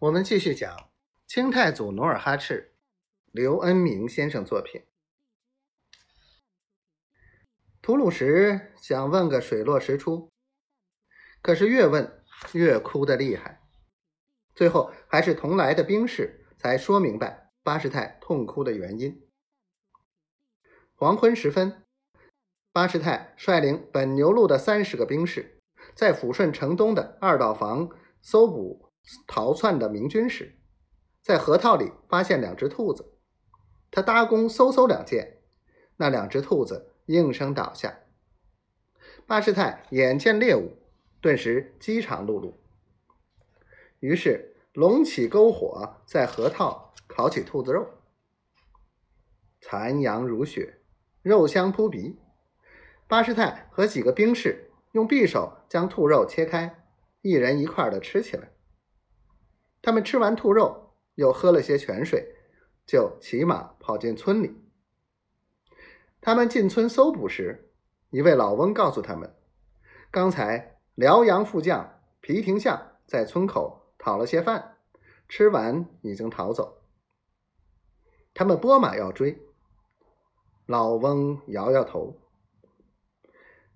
我们继续讲清太祖努尔哈赤，刘恩明先生作品。吐鲁什想问个水落石出，可是越问越哭得厉害，最后还是同来的兵士才说明白八师太痛哭的原因。黄昏时分，八师太率领本牛路的三十个兵士，在抚顺城东的二道房搜捕逃窜的明军时，在河套里发现两只兔子，他搭弓嗖嗖两箭，那两只兔子。应声倒下，八师太眼见猎物，顿时饥肠辘辘。于是隆起篝火，在河套烤起兔子肉，残阳如血，肉香扑鼻。八师太和几个兵士用匕首将兔肉切开，一人一块的吃起来。他们吃完兔肉，又喝了些泉水，就骑马跑进村里。他们进村搜捕时，一位老翁告诉他们，刚才辽阳副将皮廷相在村口讨了些饭，吃完已经逃走。他们拨马要追，老翁摇摇头，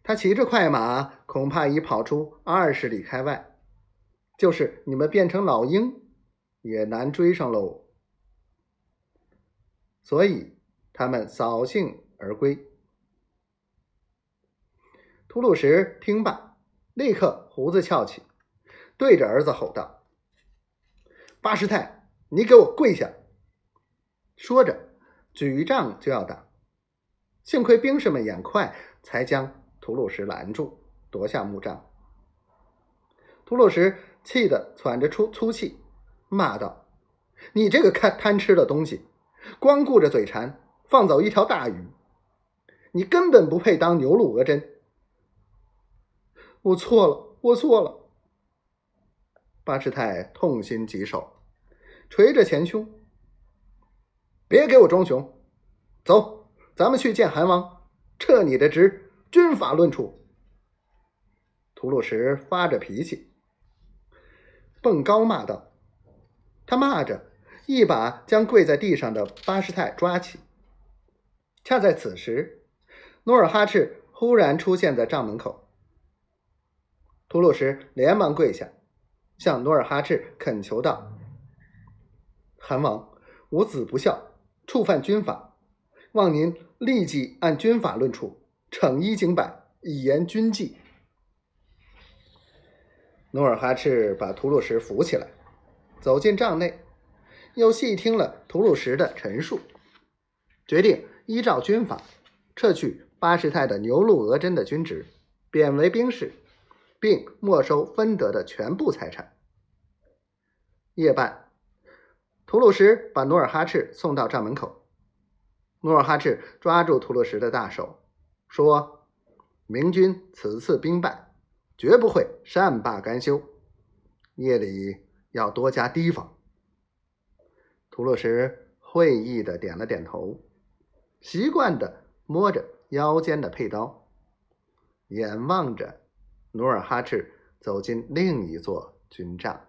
他骑着快马，恐怕已跑出二十里开外，就是你们变成老鹰，也难追上喽。所以他们扫兴。而归。吐鲁什听罢，立刻胡子翘起，对着儿子吼道：“八师太，你给我跪下！”说着，举杖就要打。幸亏兵士们眼快，才将吐鲁什拦住，夺下木杖。吐鲁什气得喘着粗粗气，骂道：“你这个贪贪吃的东西，光顾着嘴馋，放走一条大鱼！”你根本不配当牛鹿额真，我错了，我错了。八师太痛心疾首，捶着前胸，别给我装熊，走，咱们去见韩王，撤你的职，军法论处。吐鲁什发着脾气，蹦高骂道：“他骂着，一把将跪在地上的八师太抓起。恰在此时。”努尔哈赤忽然出现在帐门口，吐鲁什连忙跪下，向努尔哈赤恳求道：“韩王，我子不孝，触犯军法，望您立即按军法论处，惩一儆百，以严军纪。”努尔哈赤把吐鲁什扶起来，走进帐内，又细听了吐鲁什的陈述，决定依照军法撤去。八师太的牛鹿额真的军职，贬为兵士，并没收分得的全部财产。夜半，吐鲁什把努尔哈赤送到帐门口。努尔哈赤抓住吐鲁什的大手，说：“明军此次兵败，绝不会善罢甘休，夜里要多加提防。”图鲁什会意的点了点头，习惯的摸着。腰间的佩刀，眼望着努尔哈赤走进另一座军帐。